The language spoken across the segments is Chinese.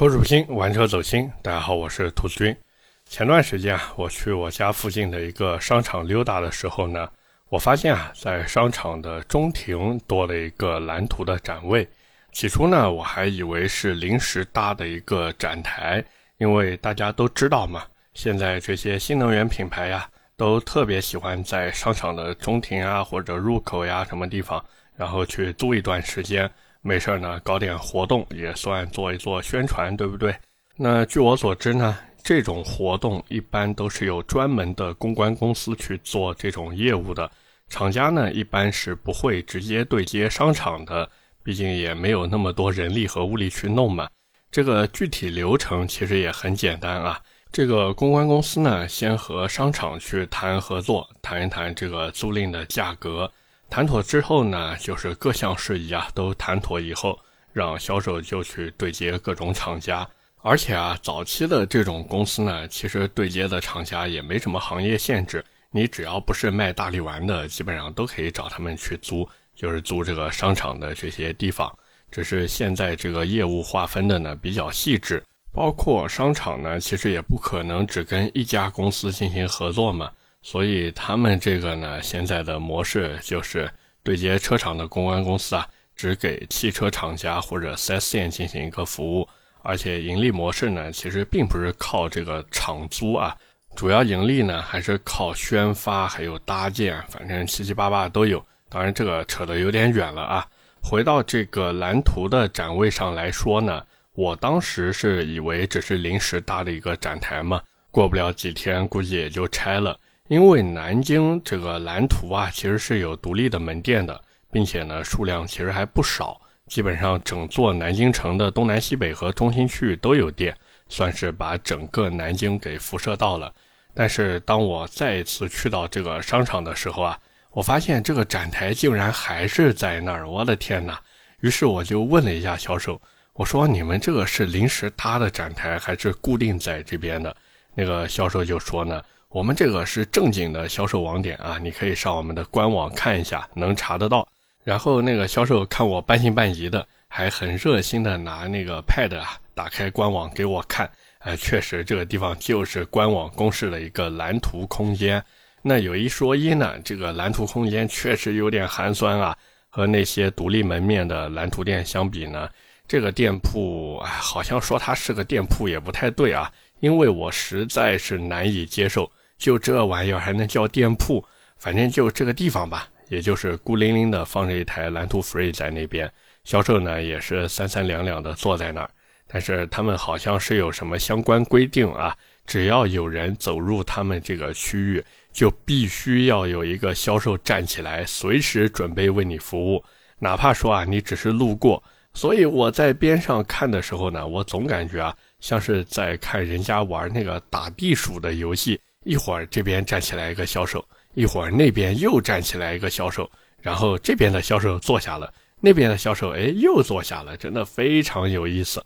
口齿不清，玩车走心。大家好，我是兔子君。前段时间啊，我去我家附近的一个商场溜达的时候呢，我发现啊，在商场的中庭多了一个蓝图的展位。起初呢，我还以为是临时搭的一个展台，因为大家都知道嘛，现在这些新能源品牌呀，都特别喜欢在商场的中庭啊或者入口呀什么地方，然后去租一段时间。没事呢，搞点活动也算做一做宣传，对不对？那据我所知呢，这种活动一般都是有专门的公关公司去做这种业务的，厂家呢一般是不会直接对接商场的，毕竟也没有那么多人力和物力去弄嘛。这个具体流程其实也很简单啊，这个公关公司呢，先和商场去谈合作，谈一谈这个租赁的价格。谈妥之后呢，就是各项事宜啊都谈妥以后，让销售就去对接各种厂家。而且啊，早期的这种公司呢，其实对接的厂家也没什么行业限制，你只要不是卖大力丸的，基本上都可以找他们去租，就是租这个商场的这些地方。只是现在这个业务划分的呢比较细致，包括商场呢，其实也不可能只跟一家公司进行合作嘛。所以他们这个呢，现在的模式就是对接车厂的公关公司啊，只给汽车厂家或者 4S 店进行一个服务，而且盈利模式呢，其实并不是靠这个厂租啊，主要盈利呢还是靠宣发还有搭建，反正七七八八都有。当然这个扯得有点远了啊。回到这个蓝图的展位上来说呢，我当时是以为只是临时搭的一个展台嘛，过不了几天估计也就拆了。因为南京这个蓝图啊，其实是有独立的门店的，并且呢数量其实还不少，基本上整座南京城的东南西北和中心区域都有店，算是把整个南京给辐射到了。但是当我再一次去到这个商场的时候啊，我发现这个展台竟然还是在那儿，我的天哪！于是我就问了一下销售，我说：“你们这个是临时搭的展台，还是固定在这边的？”那个销售就说呢。我们这个是正经的销售网点啊，你可以上我们的官网看一下，能查得到。然后那个销售看我半信半疑的，还很热心的拿那个 pad 啊，打开官网给我看。哎，确实这个地方就是官网公示的一个蓝图空间。那有一说一呢，这个蓝图空间确实有点寒酸啊。和那些独立门面的蓝图店相比呢，这个店铺哎，好像说它是个店铺也不太对啊，因为我实在是难以接受。就这玩意儿还能叫店铺？反正就这个地方吧，也就是孤零零的放着一台蓝图 Free 在那边，销售呢也是三三两两的坐在那儿。但是他们好像是有什么相关规定啊，只要有人走入他们这个区域，就必须要有一个销售站起来，随时准备为你服务，哪怕说啊你只是路过。所以我在边上看的时候呢，我总感觉啊像是在看人家玩那个打地鼠的游戏。一会儿这边站起来一个销售，一会儿那边又站起来一个销售，然后这边的销售坐下了，那边的销售哎又坐下了，真的非常有意思。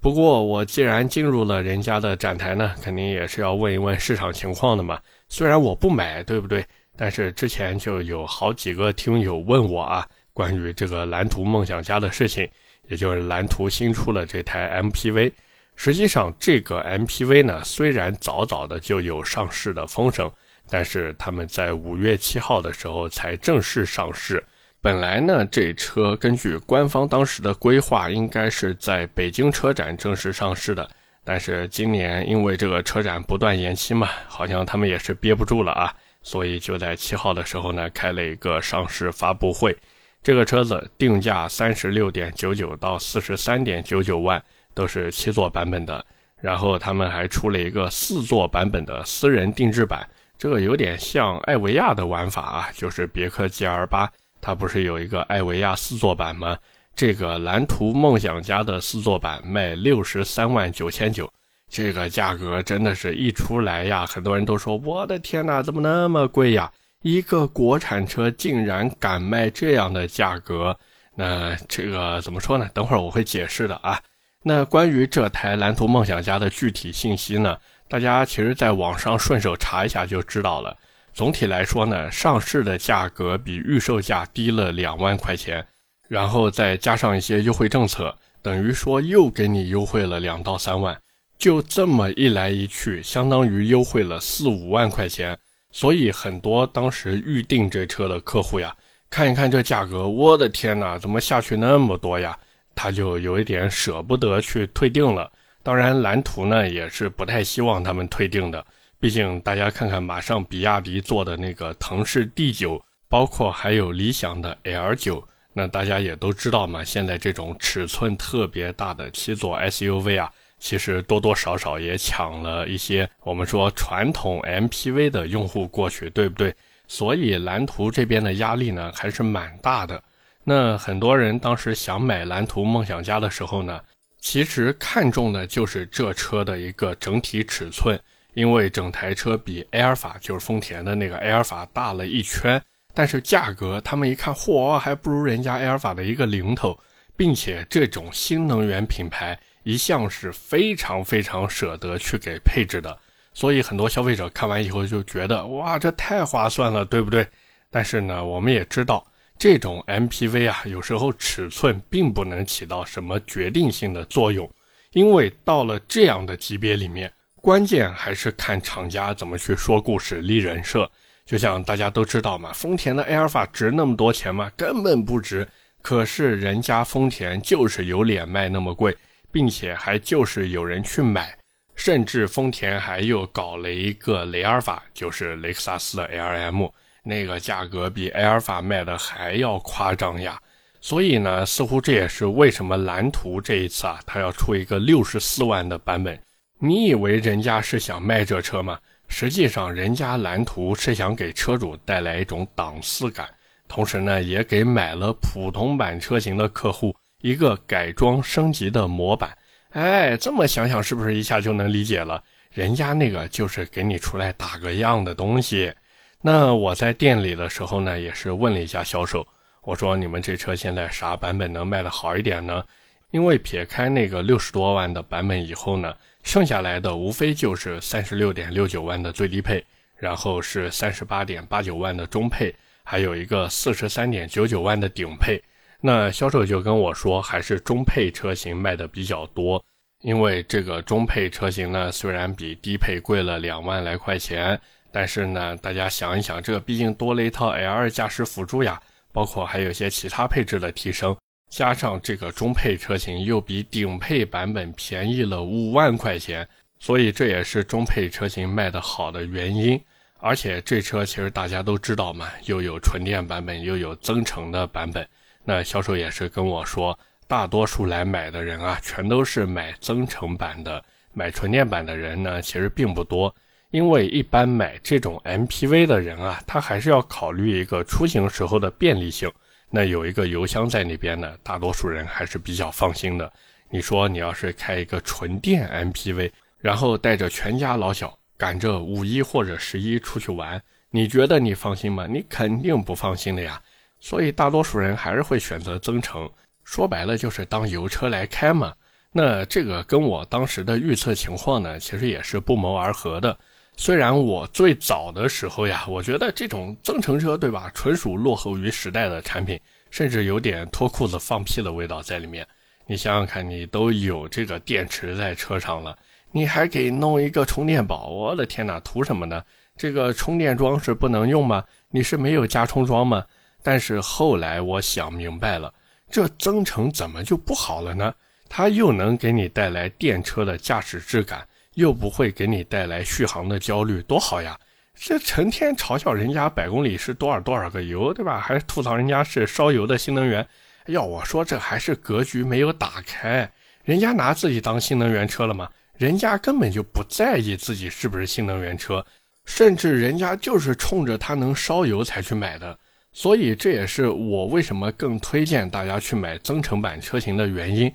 不过我既然进入了人家的展台呢，肯定也是要问一问市场情况的嘛。虽然我不买，对不对？但是之前就有好几个听友问我啊，关于这个蓝图梦想家的事情，也就是蓝图新出了这台 MPV。实际上，这个 MPV 呢，虽然早早的就有上市的风声，但是他们在五月七号的时候才正式上市。本来呢，这车根据官方当时的规划，应该是在北京车展正式上市的。但是今年因为这个车展不断延期嘛，好像他们也是憋不住了啊，所以就在七号的时候呢，开了一个上市发布会。这个车子定价三十六点九九到四十三点九九万。都是七座版本的，然后他们还出了一个四座版本的私人定制版，这个有点像艾维亚的玩法啊，就是别克 GL 八，它不是有一个艾维亚四座版吗？这个蓝图梦想家的四座版卖六十三万九千九，这个价格真的是一出来呀，很多人都说我的天哪，怎么那么贵呀？一个国产车竟然敢卖这样的价格，那这个怎么说呢？等会儿我会解释的啊。那关于这台蓝图梦想家的具体信息呢？大家其实在网上顺手查一下就知道了。总体来说呢，上市的价格比预售价低了两万块钱，然后再加上一些优惠政策，等于说又给你优惠了两到三万，就这么一来一去，相当于优惠了四五万块钱。所以很多当时预定这车的客户呀，看一看这价格，我的天哪，怎么下去那么多呀？他就有一点舍不得去退订了。当然，蓝图呢也是不太希望他们退订的，毕竟大家看看，马上比亚迪做的那个腾势 D9，包括还有理想的 L9，那大家也都知道嘛，现在这种尺寸特别大的七座 SUV 啊。其实多多少少也抢了一些我们说传统 MPV 的用户过去，对不对？所以蓝图这边的压力呢还是蛮大的。那很多人当时想买蓝图梦想家的时候呢，其实看中的就是这车的一个整体尺寸，因为整台车比埃尔法就是丰田的那个埃尔法大了一圈，但是价格他们一看，嚯，还不如人家埃尔法的一个零头，并且这种新能源品牌。一向是非常非常舍得去给配置的，所以很多消费者看完以后就觉得哇，这太划算了，对不对？但是呢，我们也知道这种 MPV 啊，有时候尺寸并不能起到什么决定性的作用，因为到了这样的级别里面，关键还是看厂家怎么去说故事、立人设。就像大家都知道嘛，丰田的埃尔法值那么多钱吗？根本不值。可是人家丰田就是有脸卖那么贵。并且还就是有人去买，甚至丰田还又搞了一个雷尔法，就是雷克萨斯的 LM，那个价格比埃尔法卖的还要夸张呀。所以呢，似乎这也是为什么蓝图这一次啊，它要出一个六十四万的版本。你以为人家是想卖这车吗？实际上，人家蓝图是想给车主带来一种档次感，同时呢，也给买了普通版车型的客户。一个改装升级的模板，哎，这么想想是不是一下就能理解了？人家那个就是给你出来打个样的东西。那我在店里的时候呢，也是问了一下销售，我说你们这车现在啥版本能卖的好一点呢？因为撇开那个六十多万的版本以后呢，剩下来的无非就是三十六点六九万的最低配，然后是三十八点八九万的中配，还有一个四十三点九九万的顶配。那销售就跟我说，还是中配车型卖的比较多，因为这个中配车型呢，虽然比低配贵了两万来块钱，但是呢，大家想一想，这毕竟多了一套 L2 驾驶辅助呀，包括还有一些其他配置的提升，加上这个中配车型又比顶配版本便宜了五万块钱，所以这也是中配车型卖的好的原因。而且这车其实大家都知道嘛，又有纯电版本，又有增程的版本。那销售也是跟我说，大多数来买的人啊，全都是买增程版的，买纯电版的人呢，其实并不多。因为一般买这种 MPV 的人啊，他还是要考虑一个出行时候的便利性。那有一个油箱在那边呢，大多数人还是比较放心的。你说你要是开一个纯电 MPV，然后带着全家老小赶着五一或者十一出去玩，你觉得你放心吗？你肯定不放心的呀。所以大多数人还是会选择增程，说白了就是当油车来开嘛。那这个跟我当时的预测情况呢，其实也是不谋而合的。虽然我最早的时候呀，我觉得这种增程车，对吧，纯属落后于时代的产品，甚至有点脱裤子放屁的味道在里面。你想想看，你都有这个电池在车上了，你还给弄一个充电宝，我的天哪，图什么呢？这个充电桩是不能用吗？你是没有加充桩吗？但是后来我想明白了，这增程怎么就不好了呢？它又能给你带来电车的驾驶质感，又不会给你带来续航的焦虑，多好呀！这成天嘲笑人家百公里是多少多少个油，对吧？还吐槽人家是烧油的新能源。要我说，这还是格局没有打开。人家拿自己当新能源车了吗？人家根本就不在意自己是不是新能源车，甚至人家就是冲着它能烧油才去买的。所以这也是我为什么更推荐大家去买增程版车型的原因。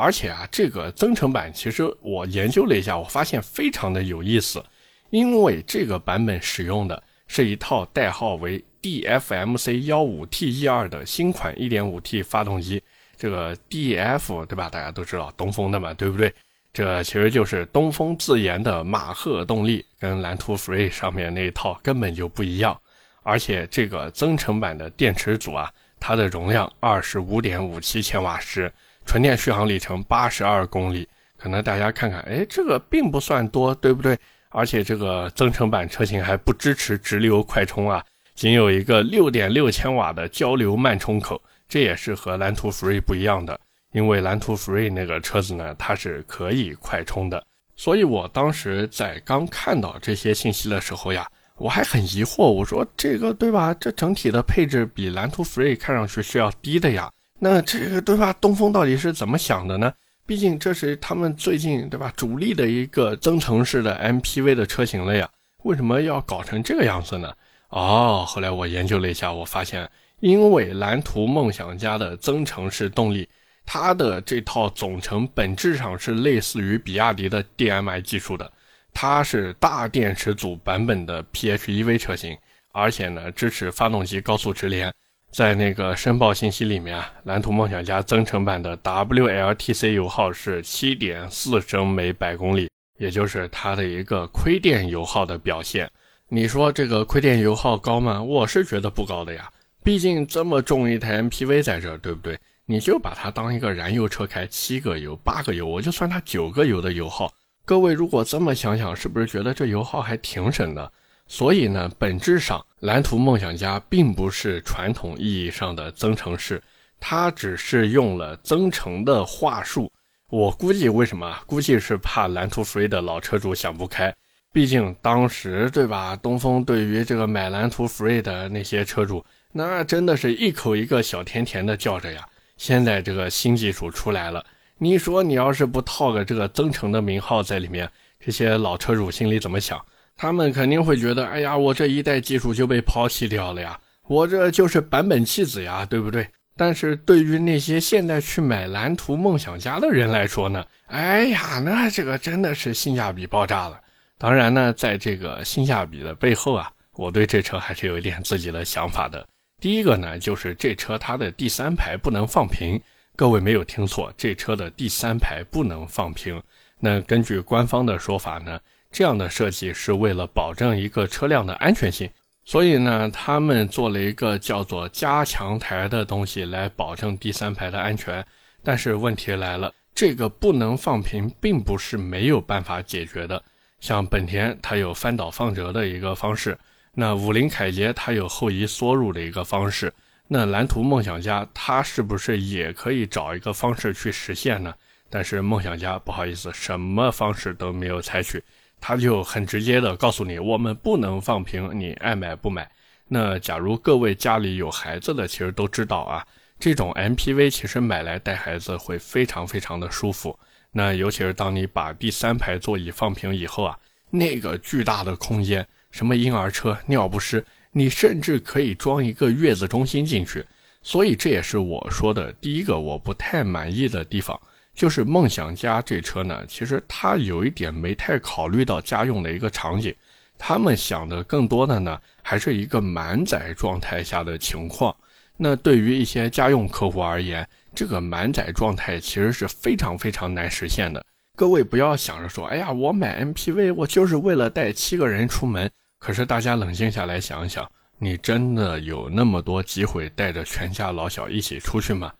而且啊，这个增程版其实我研究了一下，我发现非常的有意思。因为这个版本使用的是一套代号为 DFMC 幺五 T 一二的新款 1.5T 发动机。这个 DF 对吧？大家都知道东风的嘛，对不对？这其实就是东风自研的马赫动力，跟蓝图 Free 上面那一套根本就不一样。而且这个增程版的电池组啊，它的容量二十五点五七千瓦时，纯电续航里程八十二公里。可能大家看看，哎，这个并不算多，对不对？而且这个增程版车型还不支持直流快充啊，仅有一个六点六千瓦的交流慢充口，这也是和蓝图 Free 不一样的。因为蓝图 Free 那个车子呢，它是可以快充的。所以我当时在刚看到这些信息的时候呀，我还很疑惑，我说这个对吧？这整体的配置比蓝图 Free 看上去是要低的呀，那这个对吧？东风到底是怎么想的呢？毕竟这是他们最近对吧主力的一个增程式的 MPV 的车型了呀，为什么要搞成这个样子呢？哦，后来我研究了一下，我发现因为蓝图梦想家的增程式动力，它的这套总成本质上是类似于比亚迪的 DMI 技术的，它是大电池组版本的 PHEV 车型，而且呢支持发动机高速直连。在那个申报信息里面啊，蓝图梦想家增程版的 WLTC 油耗是七点四升每百公里，也就是它的一个亏电油耗的表现。你说这个亏电油耗高吗？我是觉得不高的呀，毕竟这么重一台 MPV 在这儿，对不对？你就把它当一个燃油车开，七个油、八个油，我就算它九个油的油耗。各位如果这么想想，是不是觉得这油耗还挺省的？所以呢，本质上蓝图梦想家并不是传统意义上的增程式，它只是用了增程的话术。我估计为什么？估计是怕蓝图 Free 的老车主想不开。毕竟当时对吧，东风对于这个买蓝图 Free 的那些车主，那真的是一口一个小甜甜的叫着呀。现在这个新技术出来了，你说你要是不套个这个增程的名号在里面，这些老车主心里怎么想？他们肯定会觉得，哎呀，我这一代技术就被抛弃掉了呀，我这就是版本弃子呀，对不对？但是对于那些现在去买蓝图梦想家的人来说呢，哎呀，那这个真的是性价比爆炸了。当然呢，在这个性价比的背后啊，我对这车还是有一点自己的想法的。第一个呢，就是这车它的第三排不能放平，各位没有听错，这车的第三排不能放平。那根据官方的说法呢？这样的设计是为了保证一个车辆的安全性，所以呢，他们做了一个叫做加强台的东西来保证第三排的安全。但是问题来了，这个不能放平，并不是没有办法解决的。像本田，它有翻倒放折的一个方式；那五菱凯捷，它有后移缩入的一个方式；那蓝图梦想家，它是不是也可以找一个方式去实现呢？但是梦想家不好意思，什么方式都没有采取。他就很直接的告诉你，我们不能放平，你爱买不买。那假如各位家里有孩子的，其实都知道啊，这种 MPV 其实买来带孩子会非常非常的舒服。那尤其是当你把第三排座椅放平以后啊，那个巨大的空间，什么婴儿车、尿不湿，你甚至可以装一个月子中心进去。所以这也是我说的第一个我不太满意的地方。就是梦想家这车呢，其实它有一点没太考虑到家用的一个场景，他们想的更多的呢，还是一个满载状态下的情况。那对于一些家用客户而言，这个满载状态其实是非常非常难实现的。各位不要想着说，哎呀，我买 MPV 我就是为了带七个人出门。可是大家冷静下来想想，你真的有那么多机会带着全家老小一起出去吗？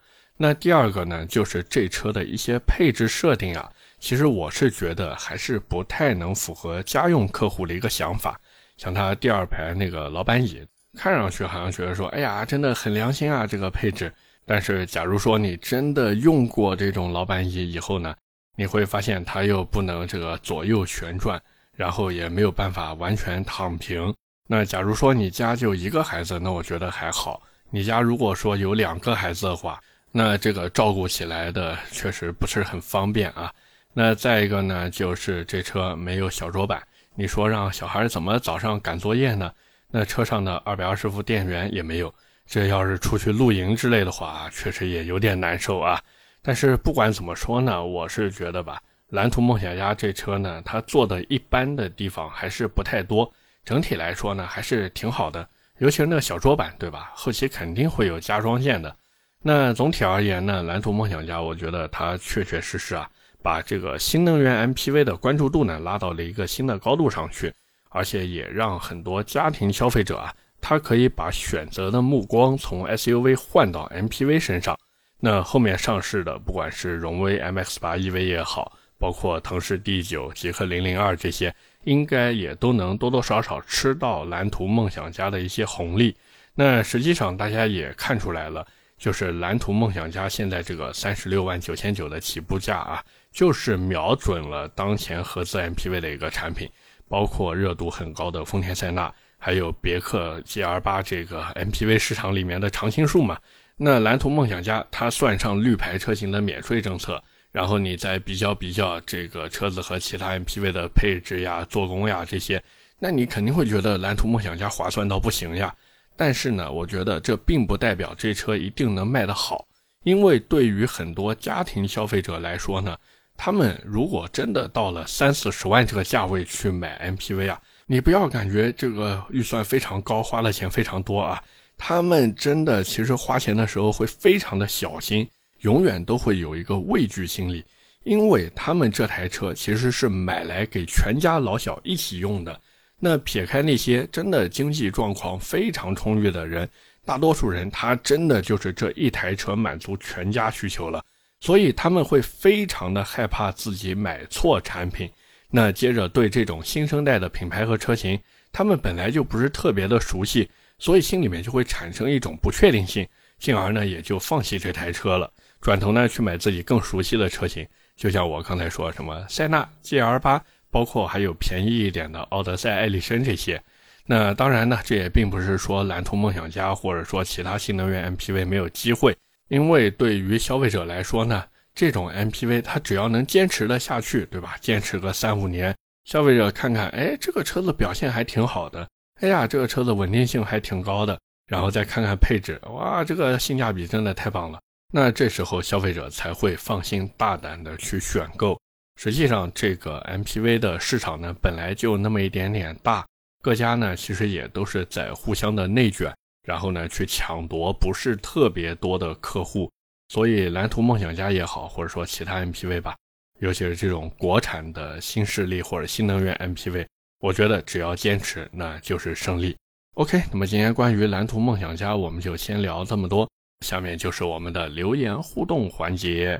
那第二个呢，就是这车的一些配置设定啊，其实我是觉得还是不太能符合家用客户的一个想法。像它第二排那个老板椅，看上去好像觉得说，哎呀，真的很良心啊，这个配置。但是假如说你真的用过这种老板椅以后呢，你会发现它又不能这个左右旋转，然后也没有办法完全躺平。那假如说你家就一个孩子，那我觉得还好。你家如果说有两个孩子的话，那这个照顾起来的确实不是很方便啊。那再一个呢，就是这车没有小桌板，你说让小孩怎么早上赶作业呢？那车上的二百二十伏电源也没有，这要是出去露营之类的话，确实也有点难受啊。但是不管怎么说呢，我是觉得吧，蓝图梦想家这车呢，它做的一般的地方还是不太多，整体来说呢还是挺好的，尤其是那小桌板，对吧？后期肯定会有加装件的。那总体而言呢，蓝图梦想家，我觉得它确确实实啊，把这个新能源 MPV 的关注度呢拉到了一个新的高度上去，而且也让很多家庭消费者啊，他可以把选择的目光从 SUV 换到 MPV 身上。那后面上市的，不管是荣威 MX-8 EV 也好，包括腾势 D9、极氪零零二这些，应该也都能多多少少吃到蓝图梦想家的一些红利。那实际上大家也看出来了，就是蓝图梦想家现在这个三十六万九千九的起步价啊，就是瞄准了当前合资 MPV 的一个产品，包括热度很高的丰田塞纳，还有别克 GL8 这个 MPV 市场里面的常青树嘛。那蓝图梦想家，它算上绿牌车型的免税政策，然后你再比较比较这个车子和其他 MPV 的配置呀、做工呀这些，那你肯定会觉得蓝图梦想家划算到不行呀。但是呢，我觉得这并不代表这车一定能卖得好，因为对于很多家庭消费者来说呢，他们如果真的到了三四十万这个价位去买 MPV 啊，你不要感觉这个预算非常高，花的钱非常多啊。他们真的其实花钱的时候会非常的小心，永远都会有一个畏惧心理，因为他们这台车其实是买来给全家老小一起用的。那撇开那些真的经济状况非常充裕的人，大多数人他真的就是这一台车满足全家需求了，所以他们会非常的害怕自己买错产品。那接着对这种新生代的品牌和车型，他们本来就不是特别的熟悉。所以心里面就会产生一种不确定性，进而呢也就放弃这台车了，转头呢去买自己更熟悉的车型。就像我刚才说什么塞纳 GL8，包括还有便宜一点的奥德赛、艾力绅这些。那当然呢，这也并不是说蓝图梦想家或者说其他新能源 MPV 没有机会，因为对于消费者来说呢，这种 MPV 它只要能坚持的下去，对吧？坚持个三五年，消费者看看，哎，这个车子表现还挺好的。哎呀，这个车子稳定性还挺高的，然后再看看配置，哇，这个性价比真的太棒了。那这时候消费者才会放心大胆的去选购。实际上，这个 MPV 的市场呢，本来就那么一点点大，各家呢其实也都是在互相的内卷，然后呢去抢夺不是特别多的客户。所以蓝图梦想家也好，或者说其他 MPV 吧，尤其是这种国产的新势力或者新能源 MPV。我觉得只要坚持，那就是胜利。OK，那么今天关于蓝图梦想家，我们就先聊这么多。下面就是我们的留言互动环节。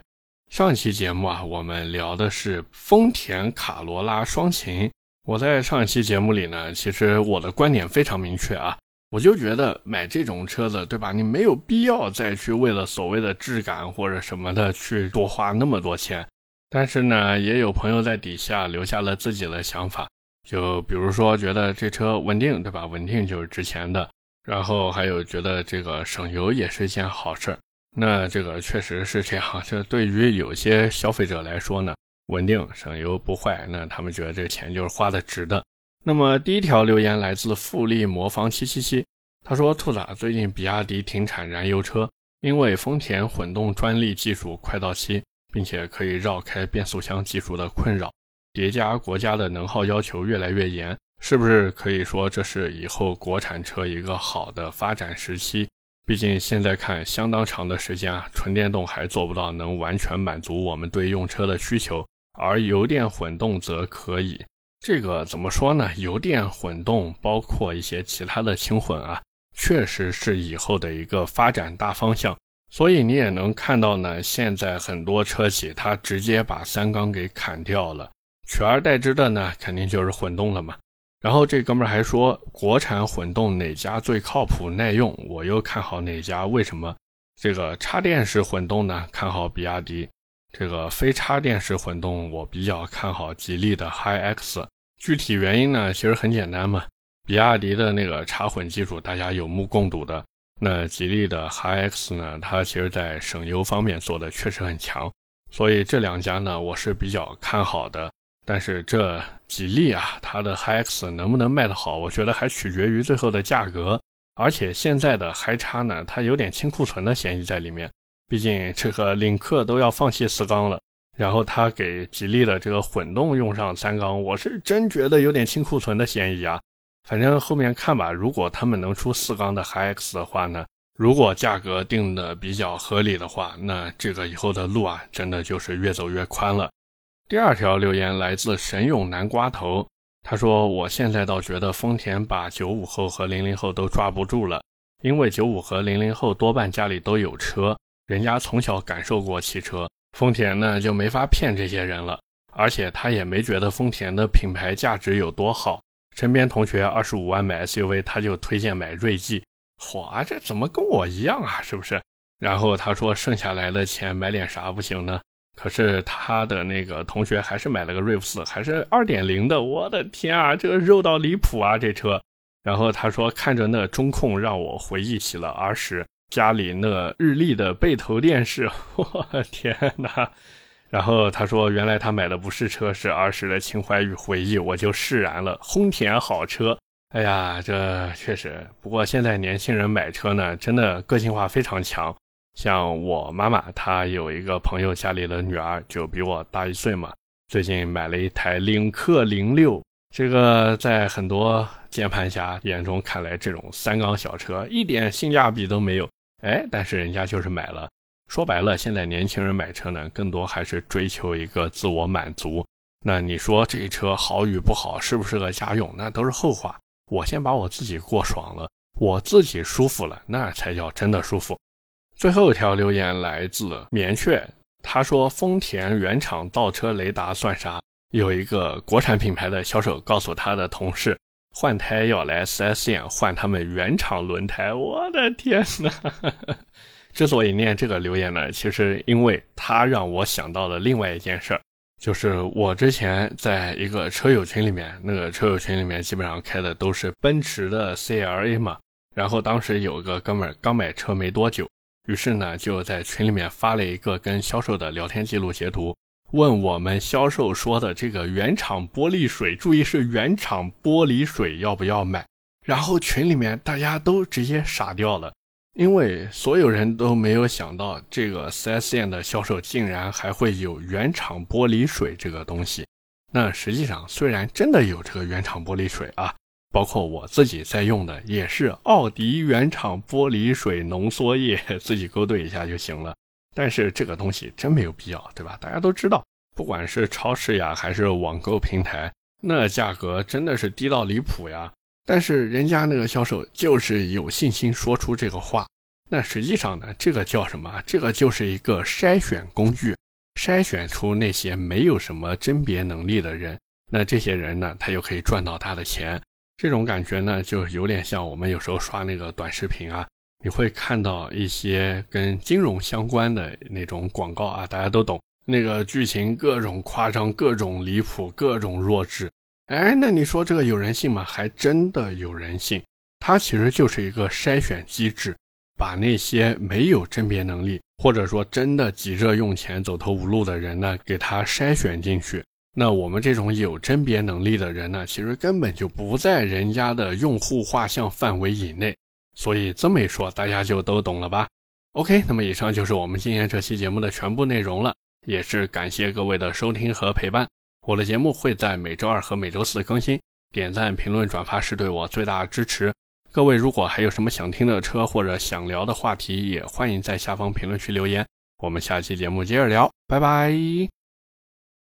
上期节目啊，我们聊的是丰田卡罗拉双擎。我在上一期节目里呢，其实我的观点非常明确啊，我就觉得买这种车子，对吧？你没有必要再去为了所谓的质感或者什么的去多花那么多钱。但是呢，也有朋友在底下留下了自己的想法。就比如说，觉得这车稳定，对吧？稳定就是值钱的。然后还有觉得这个省油也是一件好事儿。那这个确实是这样。这对于有些消费者来说呢，稳定省油不坏，那他们觉得这钱就是花的值的。那么第一条留言来自富力魔方七七七，他说：“兔子，最近比亚迪停产燃油车，因为丰田混动专利技术快到期，并且可以绕开变速箱技术的困扰。”叠加国家的能耗要求越来越严，是不是可以说这是以后国产车一个好的发展时期？毕竟现在看相当长的时间啊，纯电动还做不到能完全满足我们对用车的需求，而油电混动则可以。这个怎么说呢？油电混动包括一些其他的轻混啊，确实是以后的一个发展大方向。所以你也能看到呢，现在很多车企它直接把三缸给砍掉了。取而代之的呢，肯定就是混动了嘛。然后这哥们儿还说，国产混动哪家最靠谱耐用？我又看好哪家？为什么？这个插电式混动呢，看好比亚迪；这个非插电式混动，我比较看好吉利的 HiX。具体原因呢，其实很简单嘛。比亚迪的那个插混技术，大家有目共睹的。那吉利的 HiX 呢，它其实在省油方面做的确实很强。所以这两家呢，我是比较看好的。但是这吉利啊，它的 HiX 能不能卖得好，我觉得还取决于最后的价格。而且现在的 Hi 叉呢，它有点清库存的嫌疑在里面。毕竟这个领克都要放弃四缸了，然后他给吉利的这个混动用上三缸，我是真觉得有点清库存的嫌疑啊。反正后面看吧，如果他们能出四缸的 HiX 的话呢，如果价格定的比较合理的话，那这个以后的路啊，真的就是越走越宽了。第二条留言来自神勇南瓜头，他说：“我现在倒觉得丰田把九五后和零零后都抓不住了，因为九五和零零后多半家里都有车，人家从小感受过汽车，丰田呢就没法骗这些人了。而且他也没觉得丰田的品牌价值有多好。身边同学二十五万买 SUV，他就推荐买锐际。嚯，这怎么跟我一样啊？是不是？然后他说剩下来的钱买点啥不行呢？可是他的那个同学还是买了个瑞 v 四，还是二点零的。我的天啊，这个肉到离谱啊，这车！然后他说看着那中控，让我回忆起了儿时家里那日立的背投电视。我的天哪！然后他说原来他买的不是车，是儿时的情怀与回忆，我就释然了。丰田好车。哎呀，这确实。不过现在年轻人买车呢，真的个性化非常强。像我妈妈，她有一个朋友家里的女儿就比我大一岁嘛，最近买了一台领克零六。这个在很多键盘侠眼中看来，这种三缸小车一点性价比都没有。哎，但是人家就是买了。说白了，现在年轻人买车呢，更多还是追求一个自我满足。那你说这车好与不好，适不适合家用，那都是后话。我先把我自己过爽了，我自己舒服了，那才叫真的舒服。最后一条留言来自棉雀，他说：“丰田原厂倒车雷达算啥？”有一个国产品牌的销售告诉他的同事，换胎要来 4S 店换他们原厂轮胎。我的天哪！之所以念这个留言呢，其实因为他让我想到了另外一件事儿。就是我之前在一个车友群里面，那个车友群里面基本上开的都是奔驰的 CLA 嘛。然后当时有个哥们儿刚买车没多久，于是呢就在群里面发了一个跟销售的聊天记录截图，问我们销售说的这个原厂玻璃水，注意是原厂玻璃水要不要买？然后群里面大家都直接傻掉了。因为所有人都没有想到，这个 4S 店的销售竟然还会有原厂玻璃水这个东西。那实际上，虽然真的有这个原厂玻璃水啊，包括我自己在用的也是奥迪原厂玻璃水浓缩液，自己勾兑一下就行了。但是这个东西真没有必要，对吧？大家都知道，不管是超市呀，还是网购平台，那价格真的是低到离谱呀。但是人家那个销售就是有信心说出这个话，那实际上呢，这个叫什么？这个就是一个筛选工具，筛选出那些没有什么甄别能力的人。那这些人呢，他就可以赚到他的钱。这种感觉呢，就有点像我们有时候刷那个短视频啊，你会看到一些跟金融相关的那种广告啊，大家都懂，那个剧情各种夸张，各种离谱，各种弱智。哎，那你说这个有人性吗？还真的有人性。它其实就是一个筛选机制，把那些没有甄别能力，或者说真的急着用钱、走投无路的人呢，给他筛选进去。那我们这种有甄别能力的人呢，其实根本就不在人家的用户画像范围以内。所以这么一说，大家就都懂了吧？OK，那么以上就是我们今天这期节目的全部内容了，也是感谢各位的收听和陪伴。我的节目会在每周二和每周四更新，点赞、评论、转发是对我最大的支持。各位如果还有什么想听的车或者想聊的话题，也欢迎在下方评论区留言。我们下期节目接着聊，拜拜。